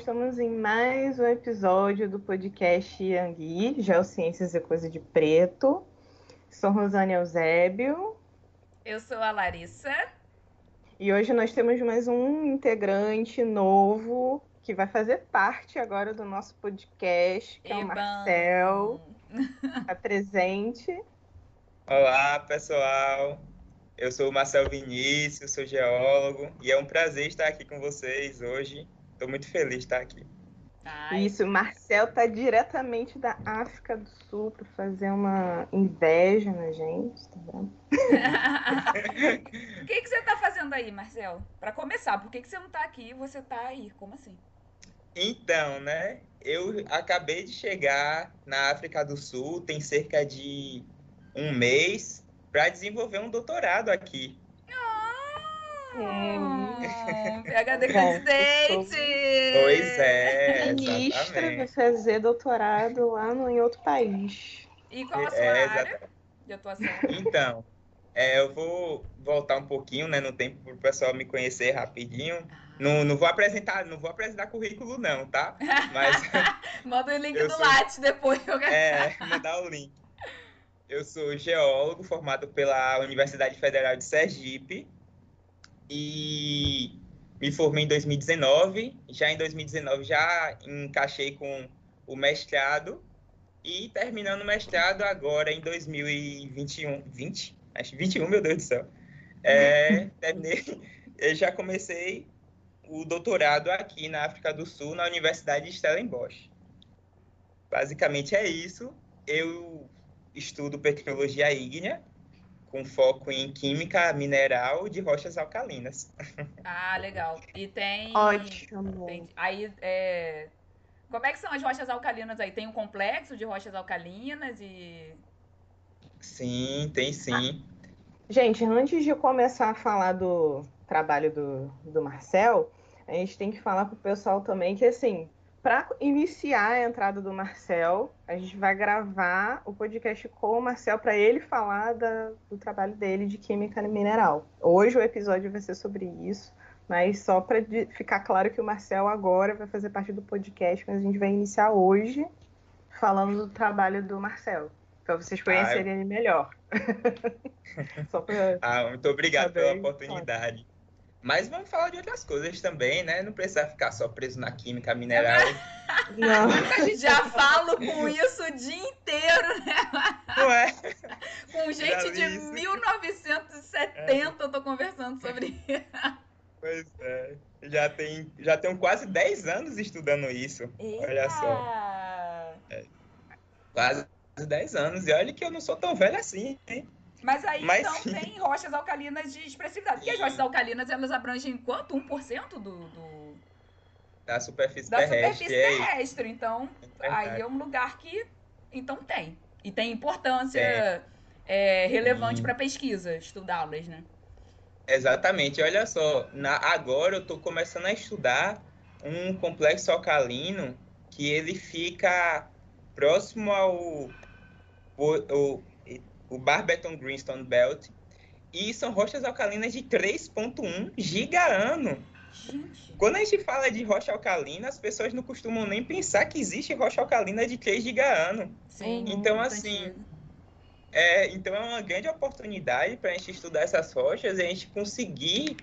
estamos em mais um episódio do podcast Yangui, Geociências e Coisa de Preto. Sou Rosane Eusébio. Eu sou a Larissa. E hoje nós temos mais um integrante novo que vai fazer parte agora do nosso podcast, que é o Marcel. Está presente. Olá, pessoal. Eu sou o Marcel Vinícius, sou geólogo e é um prazer estar aqui com vocês hoje. Estou muito feliz de estar aqui. Ai. Isso, Marcel está diretamente da África do Sul para fazer uma inveja na gente, tá vendo? o que, que você está fazendo aí, Marcel? Para começar, por que, que você não está aqui e você está aí? Como assim? Então, né? Eu acabei de chegar na África do Sul, tem cerca de um mês, para desenvolver um doutorado aqui. Ah, PHD presidente! Pois é. Ministra vai fazer doutorado lá no, em outro país. E qual a sua é, área de atuação? Então, é, eu vou voltar um pouquinho né, no tempo para o pessoal me conhecer rapidinho. Ah. Não, não vou apresentar, não vou apresentar currículo, não, tá? Mas. Manda o link do sou... Lattes depois. É, mandar o link. Eu sou geólogo formado pela Universidade Federal de Sergipe e me formei em 2019. Já em 2019 já encaixei com o mestrado e terminando o mestrado agora em 2021, 20? Acho 21, meu Deus do céu. É, terminei, eu já comecei o doutorado aqui na África do Sul, na Universidade de Stellenbosch. Basicamente é isso. Eu estudo petrologia ígnea, com foco em química mineral de rochas alcalinas. Ah, legal. E tem. Ótimo. Tem, aí, é... como é que são as rochas alcalinas aí? Tem um complexo de rochas alcalinas e. Sim, tem sim. Ah, gente, antes de começar a falar do trabalho do, do Marcel, a gente tem que falar para o pessoal também que, assim, para iniciar a entrada do Marcel, a gente vai gravar o podcast com o Marcel para ele falar da, do trabalho dele de química mineral. Hoje o episódio vai ser sobre isso, mas só para ficar claro que o Marcel agora vai fazer parte do podcast, mas a gente vai iniciar hoje falando do trabalho do Marcel, para vocês conhecerem ah, eu... ele melhor. pra... ah, muito obrigado pela oportunidade. Mas vamos falar de outras coisas também, né? Não precisa ficar só preso na química mineral. Não. Já falo com isso o dia inteiro, né? Não é? Com gente de 1970 é. eu tô conversando sobre isso. Pois é. Já, tem, já tenho quase 10 anos estudando isso. Eita. Olha só. É. Quase 10 anos. E olha que eu não sou tão velho assim, hein? Mas aí, Mas, então, sim. tem rochas alcalinas de expressividade. Porque as rochas alcalinas, elas abrangem quanto? 1% do, do... Da superfície da terrestre. superfície é terrestre. Então, é aí é um lugar que, então, tem. E tem importância é, relevante para pesquisa, estudá-las, né? Exatamente. Olha só, na, agora eu estou começando a estudar um complexo alcalino que ele fica próximo ao, ao, o Barberton Greenstone Belt, e são rochas alcalinas de 3,1 giga-ano. Quando a gente fala de rocha alcalina, as pessoas não costumam nem pensar que existe rocha alcalina de 3 giga-ano. Sim, então, assim, é, então é uma grande oportunidade para a gente estudar essas rochas e a gente conseguir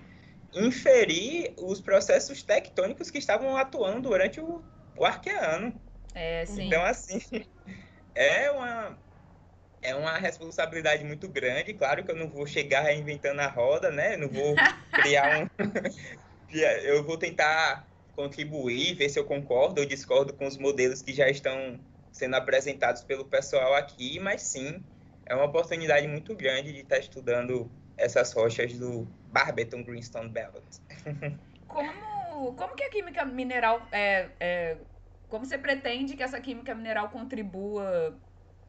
inferir os processos tectônicos que estavam atuando durante o, o Arqueano. É, sim. Então, assim, é uma, é uma responsabilidade muito grande. Claro que eu não vou chegar reinventando a roda, né? Não vou criar um. eu vou tentar contribuir, ver se eu concordo ou discordo com os modelos que já estão sendo apresentados pelo pessoal aqui, mas sim, é uma oportunidade muito grande de estar estudando essas rochas do Barberton Greenstone Belt. Como, como que a química mineral é, é, como você pretende que essa química mineral contribua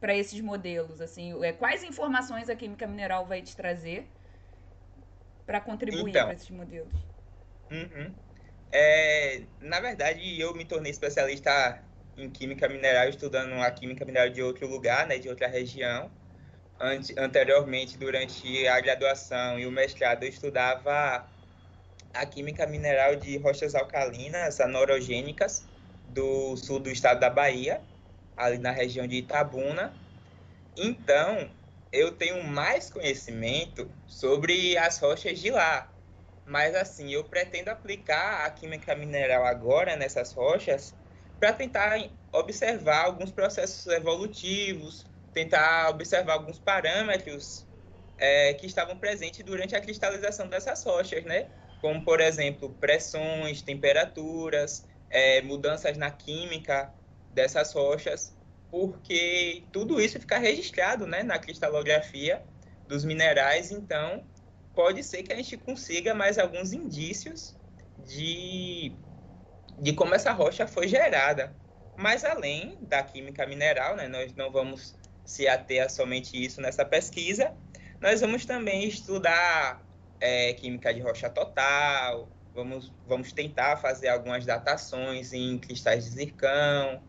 para esses modelos? Assim, é, quais informações a química mineral vai te trazer para contribuir então, para esses modelos? Uhum. É, na verdade, eu me tornei especialista em química mineral, estudando a química mineral de outro lugar, né, de outra região. Ante, anteriormente, durante a graduação e o mestrado, eu estudava a química mineral de rochas alcalinas anorogênicas do sul do estado da Bahia, ali na região de Itabuna. Então, eu tenho mais conhecimento sobre as rochas de lá. Mas, assim, eu pretendo aplicar a química mineral agora nessas rochas para tentar observar alguns processos evolutivos, tentar observar alguns parâmetros é, que estavam presentes durante a cristalização dessas rochas, né? Como, por exemplo, pressões, temperaturas, é, mudanças na química dessas rochas, porque tudo isso fica registrado né, na cristalografia dos minerais, então pode ser que a gente consiga mais alguns indícios de, de como essa rocha foi gerada. Mas além da química mineral, né, nós não vamos se ater a somente isso nessa pesquisa, nós vamos também estudar é, química de rocha total, vamos, vamos tentar fazer algumas datações em cristais de zircão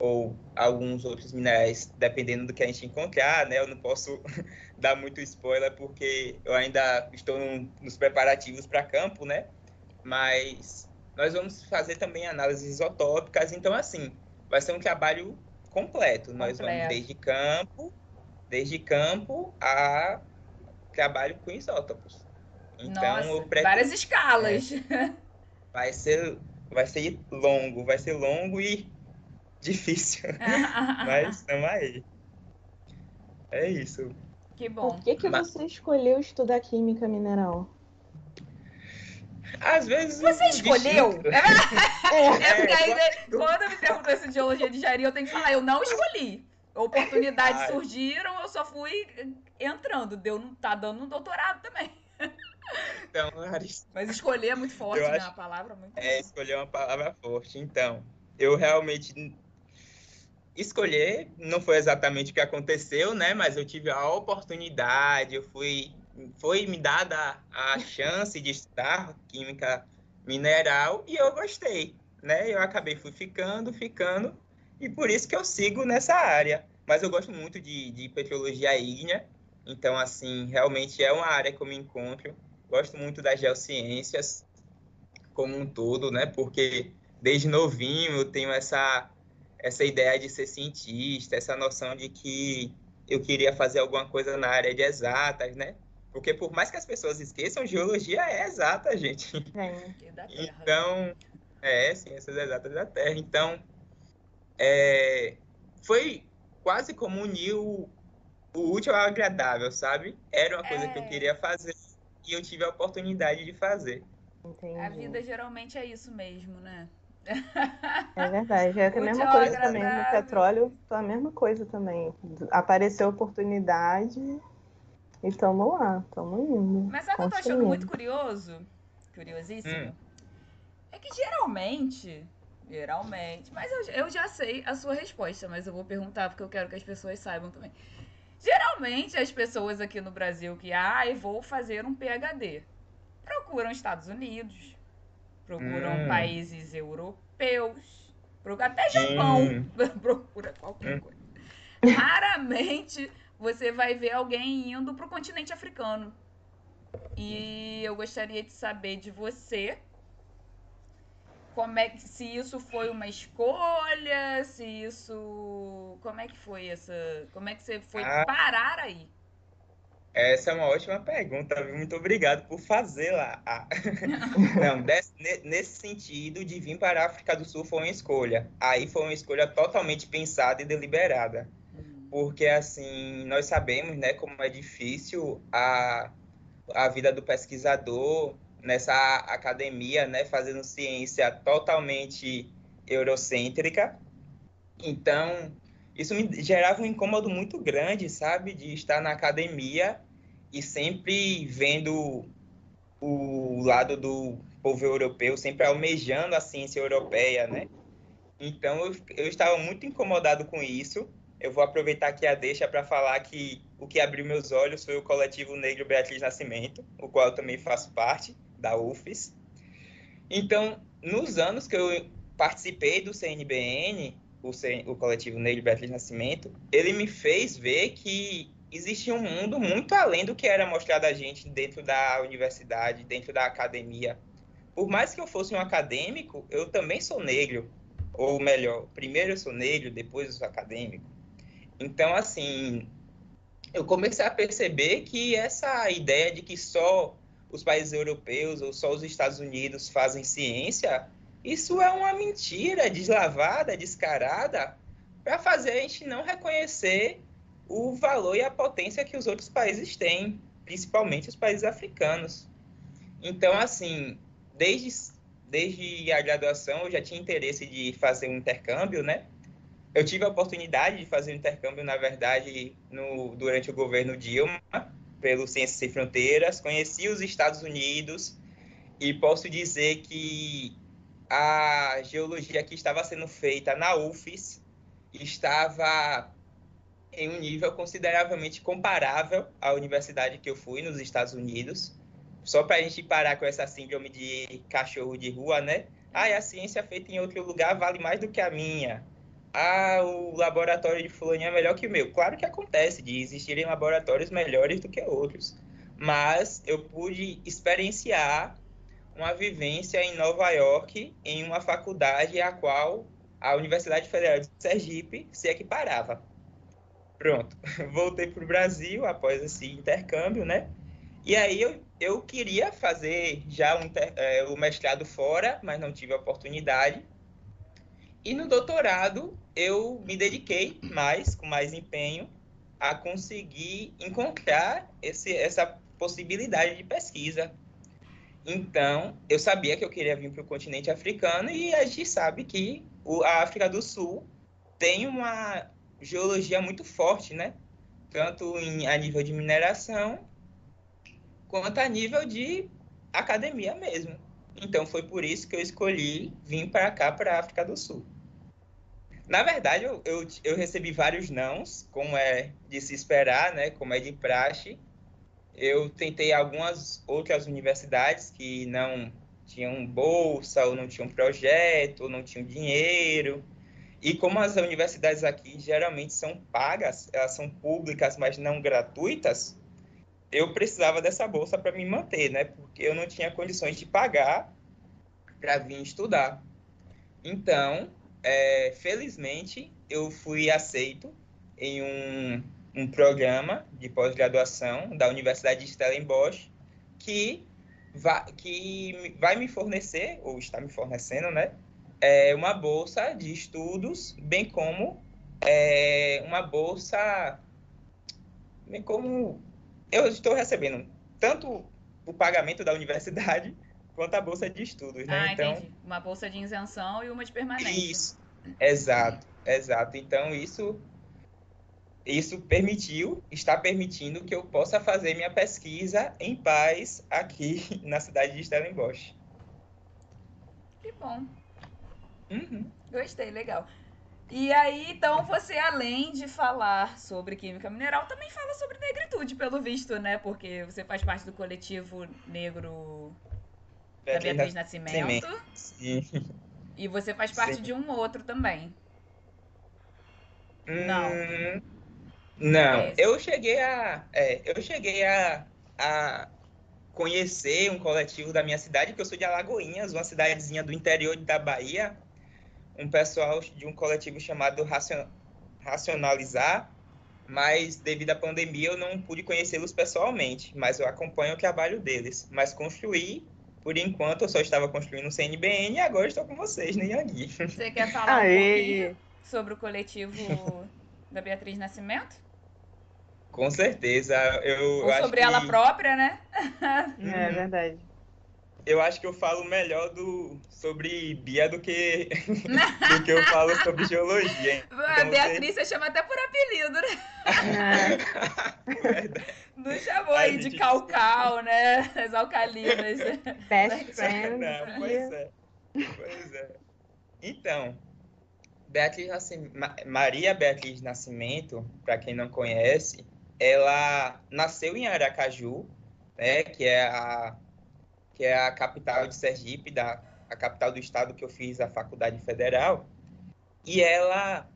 ou alguns outros minerais, dependendo do que a gente encontrar, né? Eu não posso dar muito spoiler porque eu ainda estou nos preparativos para campo, né? Mas nós vamos fazer também análises isotópicas, então assim, vai ser um trabalho completo. completo. Nós vamos desde campo, desde campo a trabalho com isótopos. Então, Nossa, pretendo, várias escalas. É, vai ser vai ser longo, vai ser longo e difícil. Mas estamos aí. É isso. Que bom. Por que, que Mas... você escolheu estudar química mineral? Às vezes. Você escolheu? É, é, é porque aí, né, quando me perguntou esse geologia de engenharia, eu tenho que falar, eu não escolhi. Oportunidades Ai. surgiram, eu só fui entrando. Deu, tá dando um doutorado também. Então. Mas escolher é muito forte, né? A palavra é muito É, escolher uma palavra forte. Então, eu realmente. Escolher não foi exatamente o que aconteceu, né? Mas eu tive a oportunidade, eu fui. Foi me dada a chance de estudar química mineral e eu gostei, né? Eu acabei fui ficando, ficando, e por isso que eu sigo nessa área. Mas eu gosto muito de, de petrologia ígnea, então, assim, realmente é uma área que eu me encontro. Gosto muito das geociências como um todo, né? Porque desde novinho eu tenho essa, essa ideia de ser cientista, essa noção de que eu queria fazer alguma coisa na área de exatas, né? Porque por mais que as pessoas esqueçam, geologia é exata, gente. É. Então, é, ciências exatas da Terra. Então, é, foi quase como unir o, o útil ao agradável, sabe? Era uma coisa é... que eu é. queria fazer e eu tive a oportunidade de fazer. Entendi. A vida geralmente é isso mesmo, né? É verdade, é a mesma coisa também. No petróleo, a mesma coisa também. Apareceu oportunidade e estamos lá, estamos indo. Mas sabe o que eu tô achando muito curioso? Curiosíssimo? Hum. É que geralmente, geralmente, mas eu, eu já sei a sua resposta, mas eu vou perguntar porque eu quero que as pessoas saibam também. Geralmente as pessoas aqui no Brasil que, ai, ah, vou fazer um PhD, procuram Estados Unidos, procuram hum. países europeus, até Japão, hum. procura qualquer hum. coisa. Raramente você vai ver alguém indo para o continente africano. E eu gostaria de saber de você como é que se isso foi uma escolha, se isso como é que foi essa, como é que você foi ah, parar aí? Essa é uma ótima pergunta, muito obrigado por fazê-la. Ah. Não, desse, nesse sentido de vir para a África do Sul foi uma escolha. Aí foi uma escolha totalmente pensada e deliberada. Hum. Porque assim, nós sabemos, né, como é difícil a a vida do pesquisador nessa academia, né, fazendo ciência totalmente eurocêntrica. Então, isso me gerava um incômodo muito grande, sabe, de estar na academia e sempre vendo o lado do povo europeu, sempre almejando a ciência europeia, né? Então, eu, eu estava muito incomodado com isso. Eu vou aproveitar aqui a deixa para falar que o que abriu meus olhos foi o coletivo Negro Beatriz Nascimento, o qual eu também faço parte da UFES. Então, nos anos que eu participei do CNBN, o, o coletivo Negro Beatriz Nascimento, ele me fez ver que existia um mundo muito além do que era mostrado a gente dentro da universidade, dentro da academia. por mais que eu fosse um acadêmico, eu também sou negro. Ou melhor, primeiro eu sou negro, depois eu sou acadêmico. Então, assim, eu comecei a perceber que essa ideia de que só os países europeus ou só os Estados Unidos fazem ciência, isso é uma mentira deslavada, descarada, para fazer a gente não reconhecer o valor e a potência que os outros países têm, principalmente os países africanos. Então, assim, desde, desde a graduação eu já tinha interesse de fazer um intercâmbio, né? Eu tive a oportunidade de fazer um intercâmbio, na verdade, no, durante o governo Dilma, pelo Ciências Sem Fronteiras. Conheci os Estados Unidos e posso dizer que a geologia que estava sendo feita na UFES estava em um nível consideravelmente comparável à universidade que eu fui nos Estados Unidos. Só para a gente parar com essa síndrome de cachorro de rua, né? Ah, a ciência feita em outro lugar vale mais do que a minha ah, o laboratório de fulaninho é melhor que o meu. Claro que acontece de existirem laboratórios melhores do que outros, mas eu pude experienciar uma vivência em Nova York, em uma faculdade a qual a Universidade Federal de Sergipe se equiparava. Pronto, voltei para o Brasil após esse intercâmbio, né? E aí eu, eu queria fazer já um, é, o mestrado fora, mas não tive a oportunidade. E no doutorado, eu me dediquei mais, com mais empenho, a conseguir encontrar esse, essa possibilidade de pesquisa. Então, eu sabia que eu queria vir para o continente africano e a gente sabe que a África do Sul tem uma geologia muito forte, né? Tanto em, a nível de mineração, quanto a nível de academia mesmo. Então foi por isso que eu escolhi vir para cá, para a África do Sul. Na verdade, eu, eu, eu, recebi vários nãos, como é de se esperar, né? Como é de praxe. Eu tentei algumas outras universidades que não tinham bolsa, ou não tinham projeto, ou não tinham dinheiro. E como as universidades aqui geralmente são pagas, elas são públicas, mas não gratuitas, eu precisava dessa bolsa para me manter, né? Porque eu não tinha condições de pagar para vir estudar. Então, é, felizmente, eu fui aceito em um, um programa de pós-graduação da Universidade de Stellenbosch que, vai, que vai me fornecer, ou está me fornecendo, né? É, uma bolsa de estudos, bem como é, uma bolsa, bem como eu estou recebendo tanto o pagamento da universidade quanto a bolsa de estudos, né? Ah, então, entendi. Uma bolsa de isenção e uma de permanência. Isso, exato, exato. Então, isso, isso permitiu, está permitindo que eu possa fazer minha pesquisa em paz aqui na cidade de Stellenbosch. Que bom. Uhum. Gostei, legal. E aí, então, você, além de falar sobre química mineral, também fala sobre negritude, pelo visto, né? Porque você faz parte do coletivo negro da Beatriz Nascimento. Sim. E você faz parte Sim. de um outro também. Não. Hum, não, é eu cheguei a. É, eu cheguei a, a conhecer um coletivo da minha cidade, que eu sou de Alagoinhas, uma cidadezinha do interior da Bahia. Um pessoal de um coletivo chamado Racionalizar, mas devido à pandemia eu não pude conhecê-los pessoalmente, mas eu acompanho o trabalho deles. Mas construí por enquanto, eu só estava construindo um CNBN e agora estou com vocês, né, Yagi? Você quer falar Aê. um pouquinho sobre o coletivo da Beatriz Nascimento? Com certeza. Eu, Ou sobre ela própria, né? É uhum. verdade. Eu acho que eu falo melhor do, sobre Bia do que, do que eu falo sobre geologia. Então, a Beatriz você... você chama até por apelido, né? É. Não chamou aí de calcal, né? As alcalinas. Best friend. Não, pois é. Pois é. Então, Beatriz Nascimento, Maria Beatriz Nascimento, para quem não conhece, ela nasceu em Aracaju, né, que é a que é a capital de Sergipe, da a capital do estado que eu fiz a faculdade federal. E ela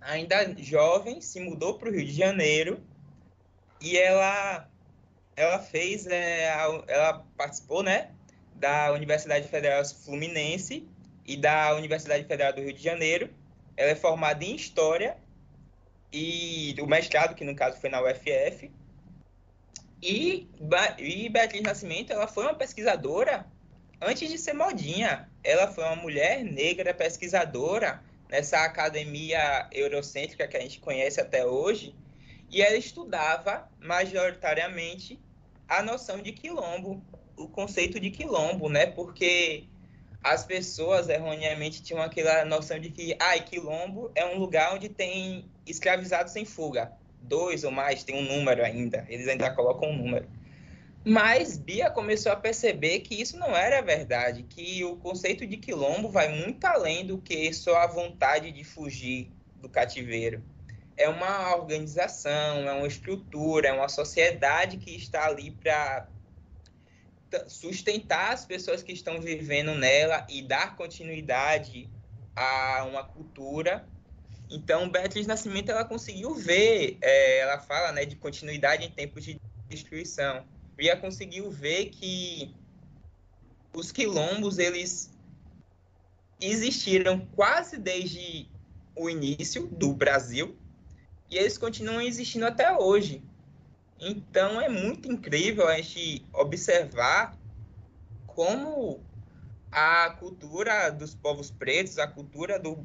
ainda jovem se mudou para o Rio de Janeiro e ela ela fez é, ela participou né da Universidade Federal Fluminense e da Universidade Federal do Rio de Janeiro. Ela é formada em História e o mestrado, que no caso foi na UFF. E, e Beatriz Nascimento, ela foi uma pesquisadora antes de ser modinha. Ela foi uma mulher negra pesquisadora nessa academia eurocêntrica que a gente conhece até hoje. E ela estudava majoritariamente a noção de quilombo, o conceito de quilombo, né? Porque as pessoas erroneamente tinham aquela noção de que, ah, quilombo é um lugar onde tem escravizados em fuga. Dois ou mais, tem um número ainda. Eles ainda colocam um número. Mas Bia começou a perceber que isso não era verdade, que o conceito de quilombo vai muito além do que só a vontade de fugir do cativeiro. É uma organização, é uma estrutura, é uma sociedade que está ali para sustentar as pessoas que estão vivendo nela e dar continuidade a uma cultura. Então, Beatriz Nascimento ela conseguiu ver, é, ela fala né, de continuidade em tempos de destruição. Bia conseguiu ver que os quilombos eles existiram quase desde o início do Brasil e eles continuam existindo até hoje. Então é muito incrível a gente observar como a cultura dos povos pretos, a cultura do,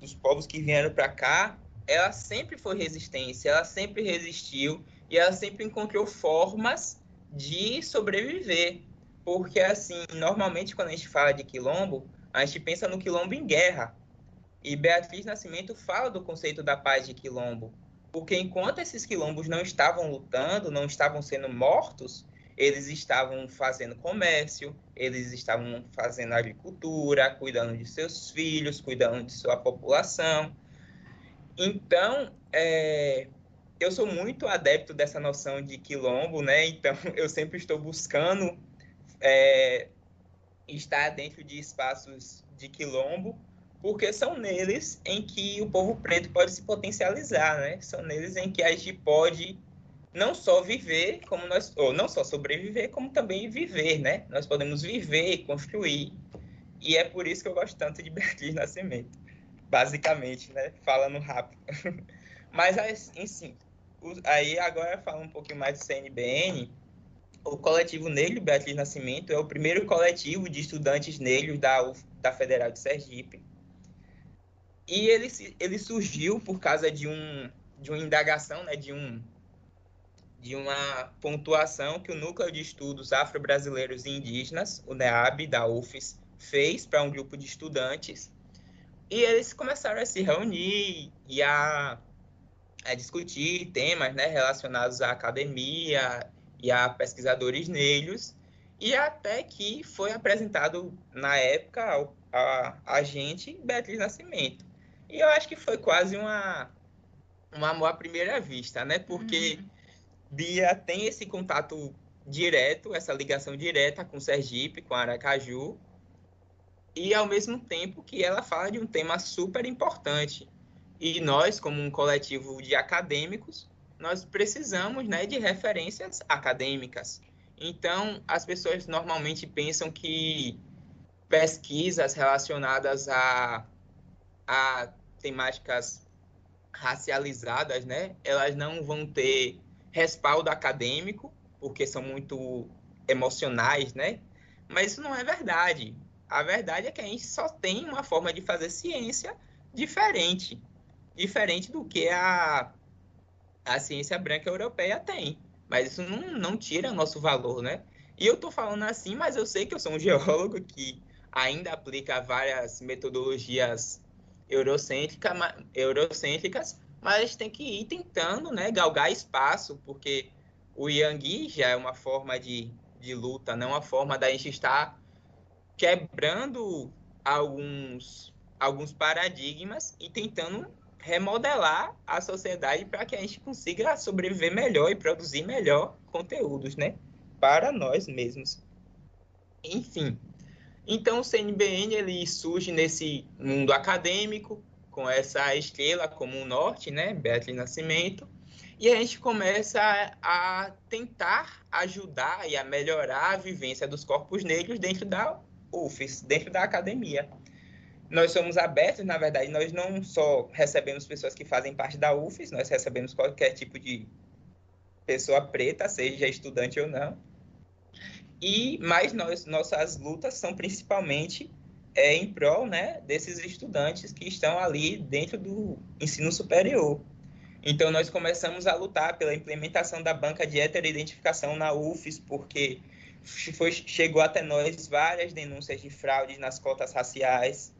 dos povos que vieram para cá, ela sempre foi resistência, ela sempre resistiu e ela sempre encontrou formas de sobreviver. Porque, assim, normalmente quando a gente fala de quilombo, a gente pensa no quilombo em guerra. E Beatriz Nascimento fala do conceito da paz de quilombo. Porque enquanto esses quilombos não estavam lutando, não estavam sendo mortos, eles estavam fazendo comércio, eles estavam fazendo agricultura, cuidando de seus filhos, cuidando de sua população. Então, é, eu sou muito adepto dessa noção de quilombo, né? Então, eu sempre estou buscando é, estar dentro de espaços de quilombo, porque são neles em que o povo preto pode se potencializar, né? São neles em que a gente pode não só viver, como nós, ou não só sobreviver, como também viver, né? Nós podemos viver e construir. E é por isso que eu gosto tanto de Beatriz Nascimento, basicamente, né? Falando rápido. Mas, assim, aí agora falando um pouquinho mais do CNBN, o coletivo Negro Beatriz Nascimento é o primeiro coletivo de estudantes negros da, da Federal de Sergipe e ele, ele surgiu por causa de, um, de uma indagação, né, de, um, de uma pontuação que o Núcleo de Estudos Afro-Brasileiros e Indígenas, o NEAB, da UFES, fez para um grupo de estudantes. E eles começaram a se reunir e a, a discutir temas né, relacionados à academia e a pesquisadores negros. E até que foi apresentado, na época, a, a gente Beatriz Nascimento. E eu acho que foi quase uma, um amor à primeira vista, né? Porque uhum. Bia tem esse contato direto, essa ligação direta com Sergipe, com Aracaju, e ao mesmo tempo que ela fala de um tema super importante. E nós, como um coletivo de acadêmicos, nós precisamos né, de referências acadêmicas. Então, as pessoas normalmente pensam que pesquisas relacionadas a, a temáticas racializadas, né, elas não vão ter respaldo acadêmico, porque são muito emocionais, né? Mas isso não é verdade. A verdade é que a gente só tem uma forma de fazer ciência diferente, diferente do que a, a ciência branca europeia tem. Mas isso não, não tira nosso valor, né? E eu estou falando assim, mas eu sei que eu sou um geólogo que ainda aplica várias metodologias eurocêntrica, eurocêntricas, mas tem que ir tentando né, galgar espaço, porque o Yangui já é uma forma de, de luta, não uma forma da gente estar quebrando alguns, alguns paradigmas e tentando remodelar a sociedade para que a gente consiga sobreviver melhor e produzir melhor conteúdos, né? Para nós mesmos. Enfim, então, o CNBN ele surge nesse mundo acadêmico, com essa estrela como o norte, né, Beatriz Nascimento, E a gente começa a tentar ajudar e a melhorar a vivência dos corpos negros dentro da UFES, dentro da academia. Nós somos abertos, na verdade, nós não só recebemos pessoas que fazem parte da UFES, nós recebemos qualquer tipo de pessoa preta, seja estudante ou não. E mas nós, nossas lutas são principalmente é, em prol né, desses estudantes que estão ali dentro do ensino superior. Então, nós começamos a lutar pela implementação da banca de heteroidentificação na UFES, porque foi, chegou até nós várias denúncias de fraudes nas cotas raciais.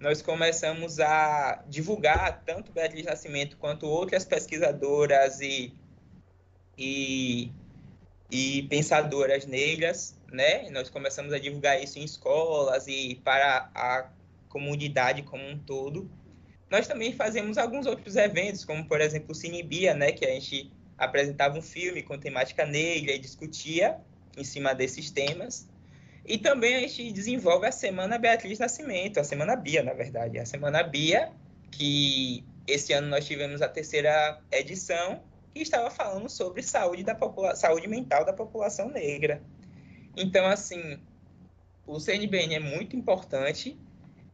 Nós começamos a divulgar tanto Beatriz Nascimento quanto outras pesquisadoras e, e, e pensadoras negras, né? Nós começamos a divulgar isso em escolas e para a comunidade como um todo. Nós também fazemos alguns outros eventos, como por exemplo o Cinebia, né, que a gente apresentava um filme com temática negra e discutia em cima desses temas. E também a gente desenvolve a Semana Beatriz Nascimento, a Semana Bia, na verdade. A Semana Bia, que esse ano nós tivemos a terceira edição, estava falando sobre saúde, da saúde mental da população negra. Então, assim, o CNBN é muito importante.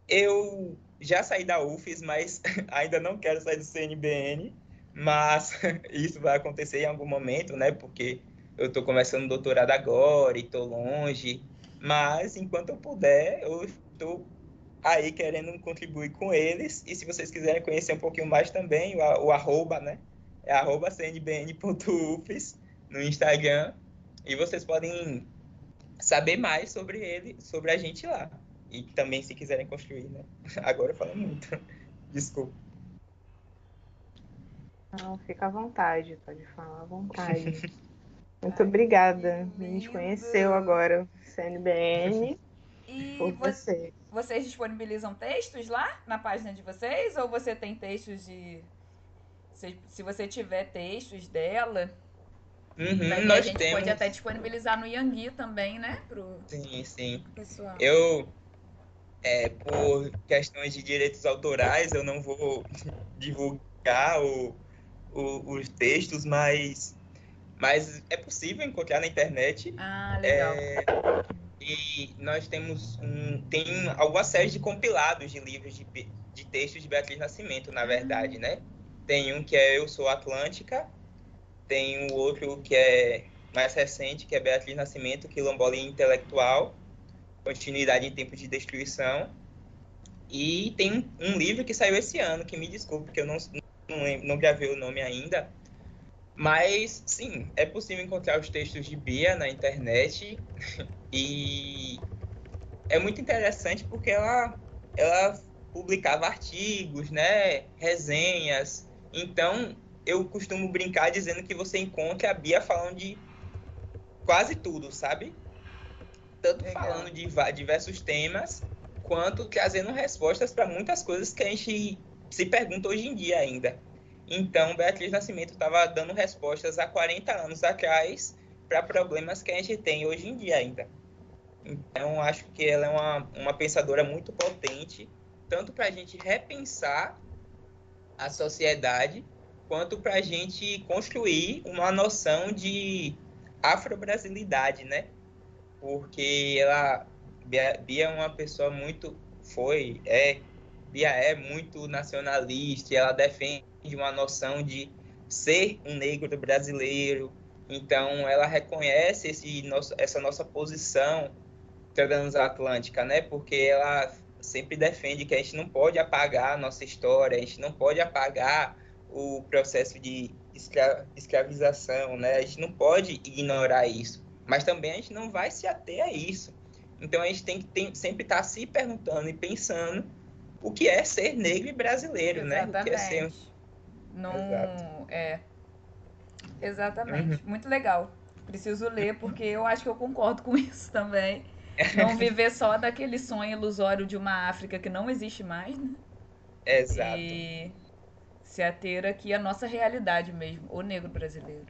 Eu já saí da UFES, mas ainda não quero sair do CNBN. Mas isso vai acontecer em algum momento, né? Porque eu estou começando doutorado agora e estou longe. Mas enquanto eu puder, eu estou aí querendo contribuir com eles. E se vocês quiserem conhecer um pouquinho mais também, o, o arroba, né? É arroba cnbn.ufes no Instagram. E vocês podem saber mais sobre ele, sobre a gente lá. E também se quiserem construir, né? Agora eu falo muito. Desculpa. Não, fica à vontade, pode falar à vontade. Muito obrigada. A gente conheceu agora o CNBN. E você. vocês disponibilizam textos lá na página de vocês? Ou você tem textos de. Se, se você tiver textos dela, Uhum, nós a gente temos... pode até disponibilizar no Yangui também, né? Pro sim, sim. Pessoal. Eu, é, por questões de direitos autorais, eu não vou divulgar o, o, os textos, mas, mas é possível encontrar na internet. Ah, legal. É, e nós temos um, tem alguma série de compilados de livros de, de textos de Beatriz Nascimento, na verdade, né? Tem um que é Eu Sou Atlântica, tem o outro que é mais recente, que é Beatriz Nascimento, Quilombola Intelectual, Continuidade em Tempos de Destruição. E tem um, um, livro que saiu esse ano, que me desculpe, porque eu não, não, não gravei o nome ainda. Mas, sim, é possível encontrar os textos de Bia na internet. e é muito interessante porque ela, ela publicava artigos, né, resenhas. Então, eu costumo brincar dizendo que você encontra a Bia falando de quase tudo, sabe? Tanto Legal. falando de diversos temas, quanto trazendo respostas para muitas coisas que a gente se pergunta hoje em dia ainda. Então, Beatriz Nascimento estava dando respostas há 40 anos atrás para problemas que a gente tem hoje em dia ainda. Então, acho que ela é uma, uma pensadora muito potente, tanto para a gente repensar a sociedade, quanto para a gente construir uma noção de afro-brasilidade, né? Porque ela, Bia é uma pessoa muito, foi, é, Bia é muito nacionalista, ela defende uma noção de ser um negro brasileiro, então ela reconhece esse nosso, essa nossa posição transatlântica, né? Porque ela sempre defende que a gente não pode apagar a nossa história, a gente não pode apagar o processo de escra escravização, né? A gente não pode ignorar isso, mas também a gente não vai se ater a isso. Então a gente tem que tem, sempre estar tá se perguntando e pensando o que é ser negro e brasileiro, Exatamente. né? O que é ser... Não Exato. é Exatamente. Uhum. Muito legal. Preciso ler porque eu acho que eu concordo com isso também. Não viver só daquele sonho ilusório de uma África que não existe mais, né? Exato. E se ater aqui à nossa realidade mesmo, o negro brasileiro.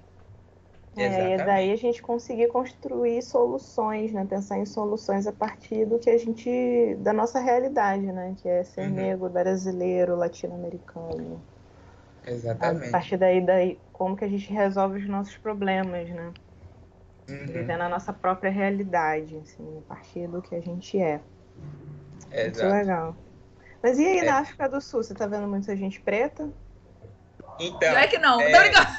É, e daí a gente conseguir construir soluções, né? Pensar em soluções a partir do que a gente. da nossa realidade, né? Que é ser uhum. negro, brasileiro, latino-americano. Exatamente. A partir daí, daí como que a gente resolve os nossos problemas, né? Uhum. Vivendo a nossa própria realidade, assim, a partir do que a gente é. é Muito legal. Mas e aí, é. na África do Sul, você tá vendo muita gente preta? Então. Não é que não, é... tô ligado.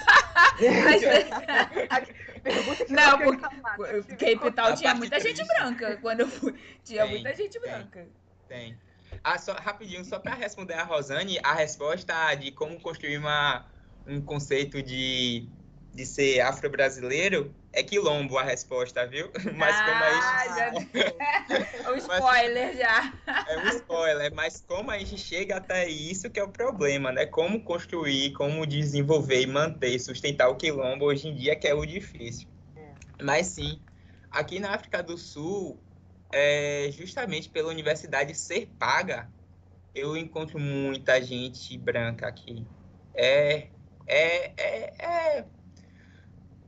Mas... não, porque Cape Town tinha muita gente branca. Quando eu fui, tinha tem, muita gente branca. Tem. Ah, só, rapidinho, só para responder a Rosane, a resposta de como construir uma, um conceito de, de ser afro-brasileiro é quilombo a resposta, viu? Mas como a gente. Já... um spoiler mas, já. É um spoiler, mas como a gente chega até isso que é o problema, né? Como construir, como desenvolver e manter, sustentar o quilombo hoje em dia que é o difícil. É. Mas sim, aqui na África do Sul, é, justamente pela universidade ser paga, eu encontro muita gente branca aqui. É, é, é, é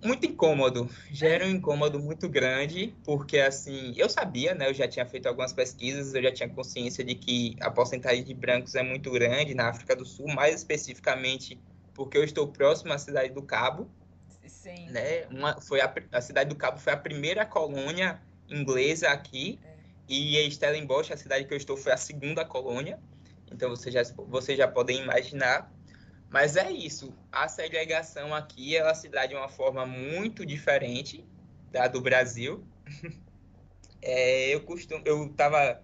muito incômodo, gera um incômodo muito grande, porque assim, eu sabia, né, eu já tinha feito algumas pesquisas, eu já tinha consciência de que a porcentagem de brancos é muito grande na África do Sul, mais especificamente porque eu estou próximo à cidade do Cabo. Sim. Né? Uma, foi a, a cidade do Cabo foi a primeira colônia inglesa aqui, é. e Stellenbosch, a cidade que eu estou, foi a segunda colônia. Então vocês já, vocês já podem imaginar mas é isso. A segregação aqui ela se dá de uma forma muito diferente da do Brasil. É, eu costumo, eu estava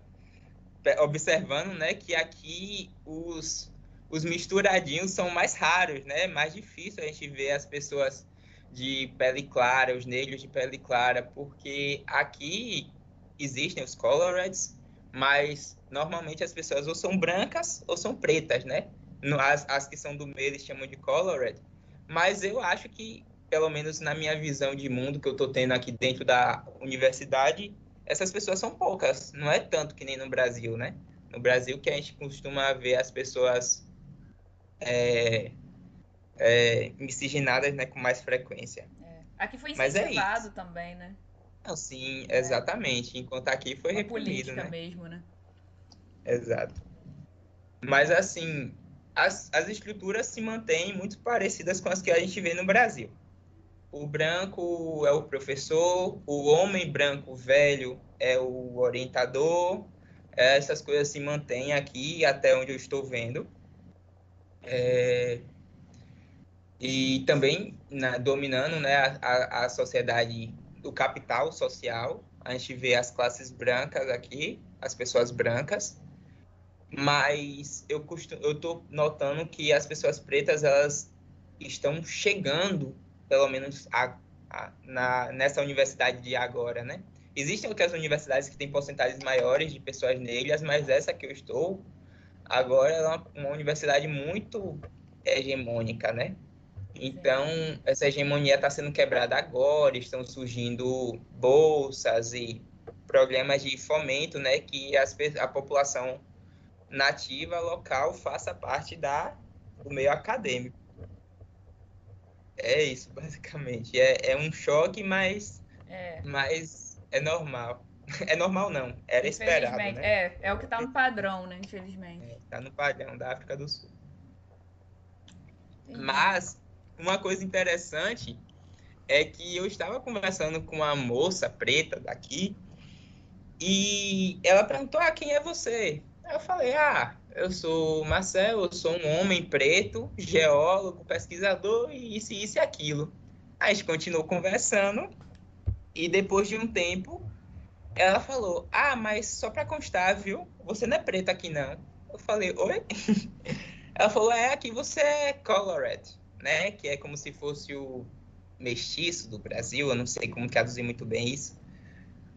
observando, né, que aqui os os misturadinhos são mais raros, né? Mais difícil a gente ver as pessoas de pele clara, os negros de pele clara, porque aqui existem os coloreds, mas normalmente as pessoas ou são brancas ou são pretas, né? As, as que são do meio eles chamam de colored. Mas eu acho que, pelo menos na minha visão de mundo que eu estou tendo aqui dentro da universidade, essas pessoas são poucas. Não é tanto que nem no Brasil, né? No Brasil que a gente costuma ver as pessoas é, é, miscigenadas né, com mais frequência. É. Aqui foi é incentivado também, né? Não, sim, é. exatamente. Enquanto aqui foi Uma reprimido, política né? mesmo, né? Exato. Mas assim, as, as estruturas se mantêm muito parecidas com as que a gente vê no Brasil. O branco é o professor, o homem branco velho é o orientador, essas coisas se mantêm aqui até onde eu estou vendo. É, e também na, dominando né, a, a sociedade do capital social, a gente vê as classes brancas aqui, as pessoas brancas, mas eu costumo, eu tô notando que as pessoas pretas elas estão chegando, pelo menos a, a, na, nessa universidade de agora, né? Existem outras universidades que têm porcentagens maiores de pessoas negras, mas essa que eu estou agora é uma, uma universidade muito hegemônica, né? Então, essa hegemonia está sendo quebrada agora, estão surgindo bolsas e programas de fomento, né, que as, a população nativa local faça parte da, do meio acadêmico. É isso, basicamente. É, é um choque, mas é. mas é normal. É normal não, era esperado, né? É, é o que está no padrão, né, infelizmente. Está é, no padrão da África do Sul. Entendi. Mas, uma coisa interessante é que eu estava conversando com uma moça preta daqui e ela perguntou, ah, quem é você? Eu falei, ah, eu sou Marcelo, eu sou um homem preto, geólogo, pesquisador e isso, isso e aquilo. Aí a gente continuou conversando e depois de um tempo ela falou, ah, mas só para constar, viu? Você não é preto aqui não. Eu falei, oi? Ela falou, é, aqui você é colored, né? Que é como se fosse o mestiço do Brasil, eu não sei como traduzir muito bem isso.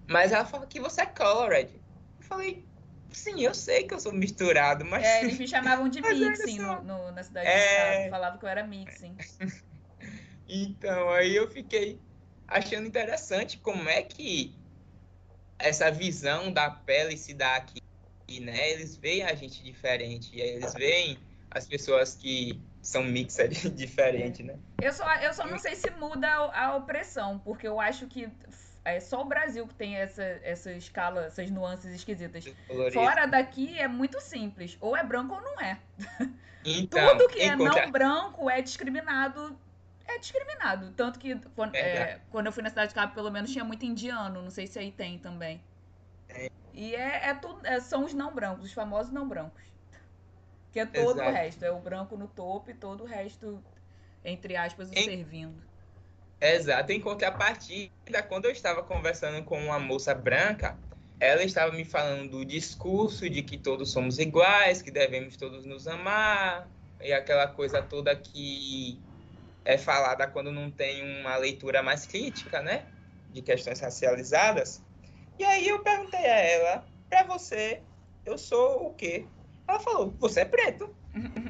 Mas ela falou que você é colored. Eu falei, Sim, eu sei que eu sou misturado, mas. É, eles me chamavam de mixing no, no, na cidade é... do Falavam que eu era mixing. então, aí eu fiquei achando interessante como é que essa visão da pele se dá aqui, né? Eles veem a gente diferente, eles veem as pessoas que são mixed diferente, né? Eu só, eu só não sei se muda a opressão, porque eu acho que é só o Brasil que tem essa, essa escala, essas nuances esquisitas. Fora daqui é muito simples. Ou é branco ou não é. Então, Tudo que é não branco é discriminado é discriminado. Tanto que quando, é, quando eu fui na cidade de Cabo, pelo menos tinha muito indiano. Não sei se aí tem também. É. E é, é tudo, é, são os não brancos, os famosos não brancos. Que é todo Exato. o resto. É o branco no topo e todo o resto, entre aspas, o servindo. Exato. Em contrapartida, quando eu estava conversando com uma moça branca, ela estava me falando do discurso de que todos somos iguais, que devemos todos nos amar, e aquela coisa toda que é falada quando não tem uma leitura mais crítica, né? De questões racializadas. E aí eu perguntei a ela, para você, eu sou o quê? Ela falou, você é preto.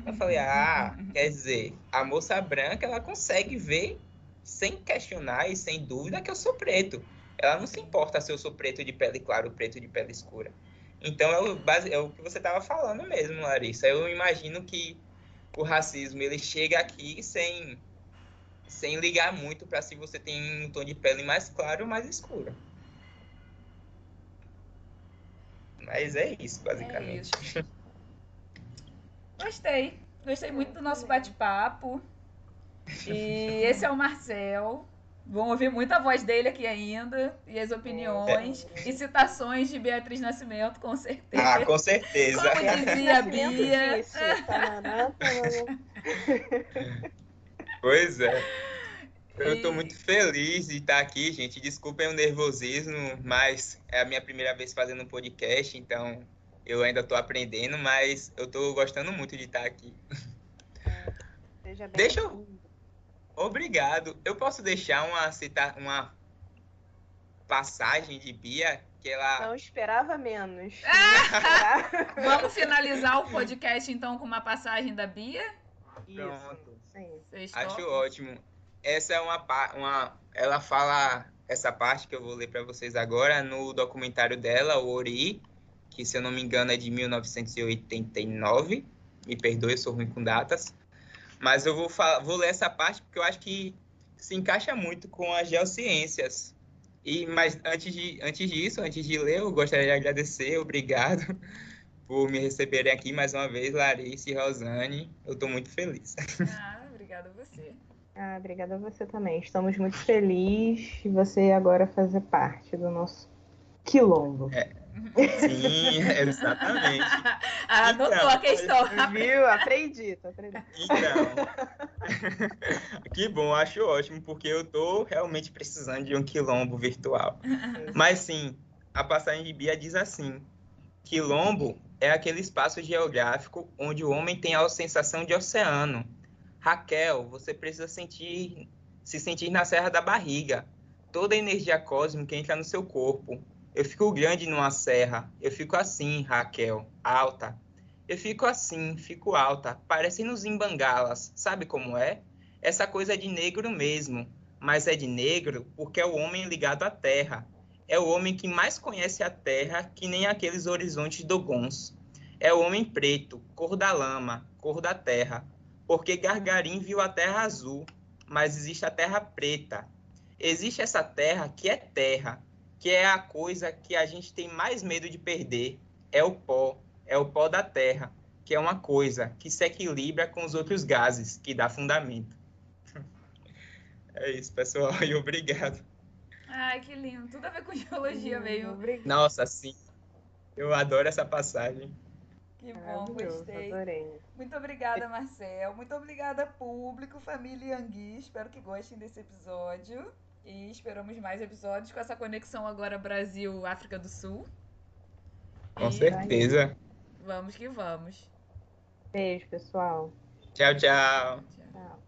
Eu falei, ah, quer dizer, a moça branca, ela consegue ver sem questionar e sem dúvida que eu sou preto. Ela não se importa se eu sou preto de pele clara ou preto de pele escura. Então é o, base, é o que você estava falando mesmo, Larissa. Eu imagino que o racismo ele chega aqui sem sem ligar muito para se você tem um tom de pele mais claro ou mais escuro. Mas é isso, basicamente. É isso. Gostei. Gostei muito do nosso bate-papo. E esse é o Marcel. Vão ouvir muita voz dele aqui ainda, e as opiniões é. e citações de Beatriz Nascimento, com certeza. Ah, com certeza. Como dizia a Bia. pois é. Eu estou muito feliz de estar aqui, gente. Desculpem o nervosismo, mas é a minha primeira vez fazendo um podcast, então eu ainda estou aprendendo, mas eu estou gostando muito de estar aqui. Seja bem Deixa eu Obrigado. Eu posso deixar uma citar uma passagem de Bia que ela não esperava menos. Vamos finalizar o podcast então com uma passagem da Bia? Pronto. Isso, Acho ótimo. Essa é uma uma ela fala essa parte que eu vou ler para vocês agora no documentário dela, o Ori, que se eu não me engano é de 1989. Me perdoe, eu sou ruim com datas. Mas eu vou, falar, vou ler essa parte porque eu acho que se encaixa muito com as geociências. E, mas antes, de, antes disso, antes de ler, eu gostaria de agradecer, obrigado por me receberem aqui mais uma vez, Larissa e Rosane. Eu estou muito feliz. Ah, obrigada a você. Ah, obrigada a você também. Estamos muito felizes de você agora fazer parte do nosso quilombo. É. Sim, exatamente. ah, anotou então, a questão. Viu? Aprendi, tô aprendendo. Então, que bom, acho ótimo, porque eu tô realmente precisando de um quilombo virtual. Mas sim, a passagem de Bia diz assim: quilombo é aquele espaço geográfico onde o homem tem a sensação de oceano. Raquel, você precisa sentir, se sentir na serra da barriga. Toda a energia cósmica entra no seu corpo eu fico grande numa serra. Eu fico assim, Raquel, alta. Eu fico assim, fico alta, parecendo os imbangalas. Sabe como é? Essa coisa é de negro mesmo. Mas é de negro porque é o homem ligado à terra. É o homem que mais conhece a terra que nem aqueles horizontes dogons. É o homem preto, cor da lama, cor da terra. Porque Gargarim viu a terra azul, mas existe a terra preta. Existe essa terra que é terra, que é a coisa que a gente tem mais medo de perder, é o pó, é o pó da terra, que é uma coisa que se equilibra com os outros gases, que dá fundamento. É isso, pessoal, e obrigado. Ai, que lindo. Tudo a ver com geologia mesmo. Nossa, sim. Eu adoro essa passagem. Que bom, gostei. Adorei. Muito obrigada, Marcel. Muito obrigada, público, família Angui. Espero que gostem desse episódio. E esperamos mais episódios com essa conexão agora Brasil-África do Sul. Com e certeza. Vamos que vamos. Beijo, pessoal. Tchau, tchau. Tchau.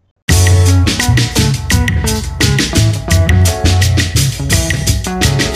tchau.